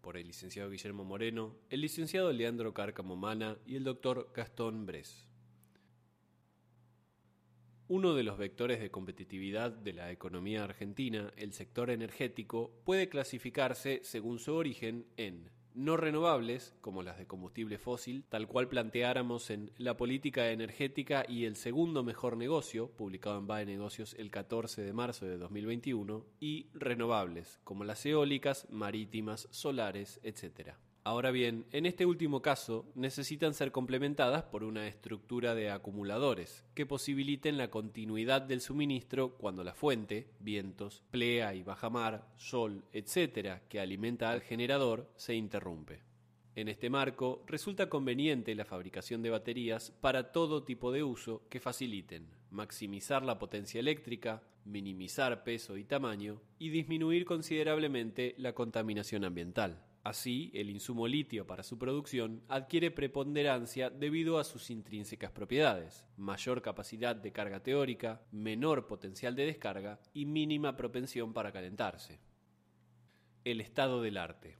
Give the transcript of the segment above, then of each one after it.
Por el licenciado Guillermo Moreno, el licenciado Leandro Cárcamo Mana y el doctor Gastón Bres. Uno de los vectores de competitividad de la economía argentina, el sector energético, puede clasificarse según su origen en no renovables, como las de combustible fósil, tal cual planteáramos en La política energética y el segundo mejor negocio, publicado en BAE Negocios el 14 de marzo de 2021, y renovables, como las eólicas, marítimas, solares, etc. Ahora bien, en este último caso necesitan ser complementadas por una estructura de acumuladores que posibiliten la continuidad del suministro cuando la fuente, vientos, plea y bajamar, sol, etc., que alimenta al generador, se interrumpe. En este marco, resulta conveniente la fabricación de baterías para todo tipo de uso que faciliten maximizar la potencia eléctrica, minimizar peso y tamaño y disminuir considerablemente la contaminación ambiental. Así, el insumo litio para su producción adquiere preponderancia debido a sus intrínsecas propiedades, mayor capacidad de carga teórica, menor potencial de descarga y mínima propensión para calentarse. El estado del arte.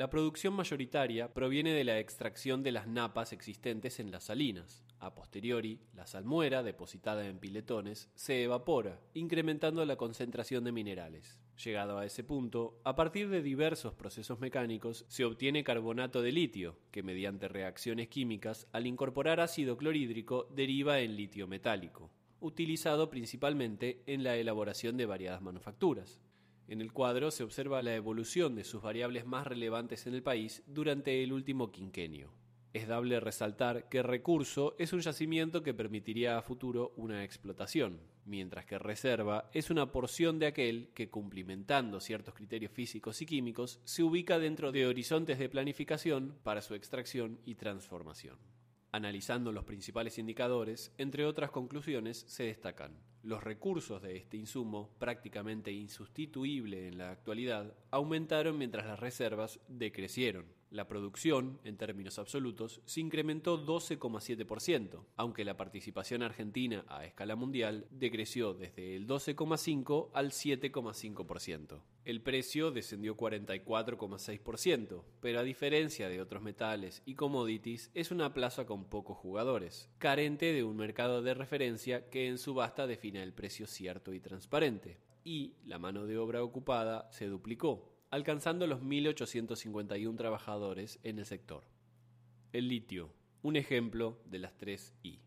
La producción mayoritaria proviene de la extracción de las napas existentes en las salinas. A posteriori, la salmuera, depositada en piletones, se evapora, incrementando la concentración de minerales. Llegado a ese punto, a partir de diversos procesos mecánicos se obtiene carbonato de litio, que mediante reacciones químicas, al incorporar ácido clorhídrico, deriva en litio metálico, utilizado principalmente en la elaboración de variadas manufacturas. En el cuadro se observa la evolución de sus variables más relevantes en el país durante el último quinquenio. Es dable resaltar que recurso es un yacimiento que permitiría a futuro una explotación, mientras que reserva es una porción de aquel que, cumplimentando ciertos criterios físicos y químicos, se ubica dentro de horizontes de planificación para su extracción y transformación. Analizando los principales indicadores, entre otras conclusiones se destacan los recursos de este insumo, prácticamente insustituible en la actualidad, aumentaron mientras las reservas decrecieron. La producción, en términos absolutos, se incrementó 12,7%, aunque la participación argentina a escala mundial decreció desde el 12,5 al 7,5%. El precio descendió 44,6%, pero a diferencia de otros metales y commodities, es una plaza con pocos jugadores, carente de un mercado de referencia que en subasta define el precio cierto y transparente. Y la mano de obra ocupada se duplicó, alcanzando los 1.851 trabajadores en el sector. El litio, un ejemplo de las tres I.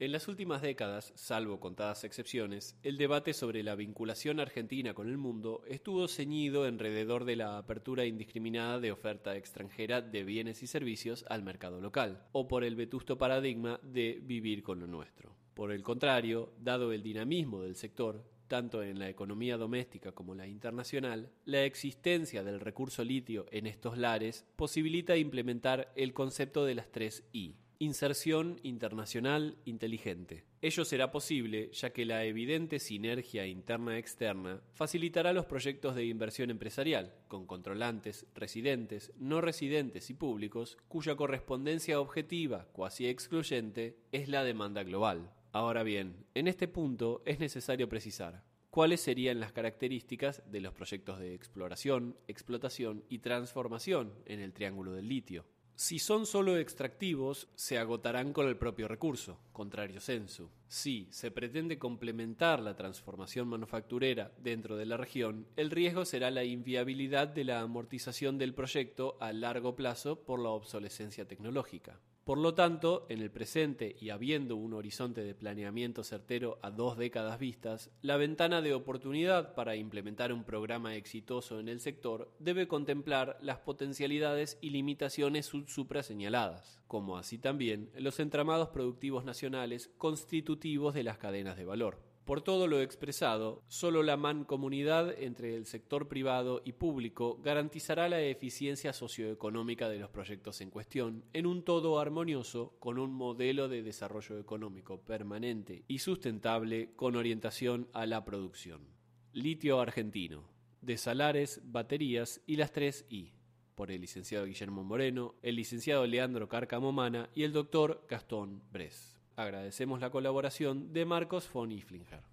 En las últimas décadas, salvo contadas excepciones, el debate sobre la vinculación argentina con el mundo estuvo ceñido alrededor de la apertura indiscriminada de oferta extranjera de bienes y servicios al mercado local, o por el vetusto paradigma de vivir con lo nuestro. Por el contrario, dado el dinamismo del sector, tanto en la economía doméstica como la internacional, la existencia del recurso litio en estos lares posibilita implementar el concepto de las tres I. Inserción internacional inteligente. Ello será posible ya que la evidente sinergia interna-externa facilitará los proyectos de inversión empresarial, con controlantes, residentes, no residentes y públicos, cuya correspondencia objetiva, cuasi excluyente, es la demanda global. Ahora bien, en este punto es necesario precisar cuáles serían las características de los proyectos de exploración, explotación y transformación en el Triángulo del Litio. Si son solo extractivos, se agotarán con el propio recurso, contrario sensu. Si se pretende complementar la transformación manufacturera dentro de la región, el riesgo será la inviabilidad de la amortización del proyecto a largo plazo por la obsolescencia tecnológica. Por lo tanto, en el presente y habiendo un horizonte de planeamiento certero a dos décadas vistas, la ventana de oportunidad para implementar un programa exitoso en el sector debe contemplar las potencialidades y limitaciones supraseñaladas, como así también los entramados productivos nacionales constitutivos de las cadenas de valor. Por todo lo expresado, solo la mancomunidad entre el sector privado y público garantizará la eficiencia socioeconómica de los proyectos en cuestión en un todo armonioso con un modelo de desarrollo económico permanente y sustentable con orientación a la producción. Litio argentino, de Salares, baterías y las 3 I, por el licenciado Guillermo Moreno, el licenciado Leandro Cárcamo Mana y el doctor Gastón Bres. Agradecemos la colaboración de Marcos von Iflinger.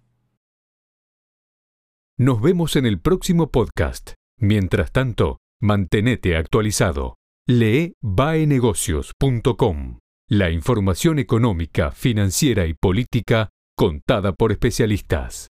Nos vemos en el próximo podcast. Mientras tanto, mantenete actualizado. Lee baenegocios.com. La información económica, financiera y política contada por especialistas.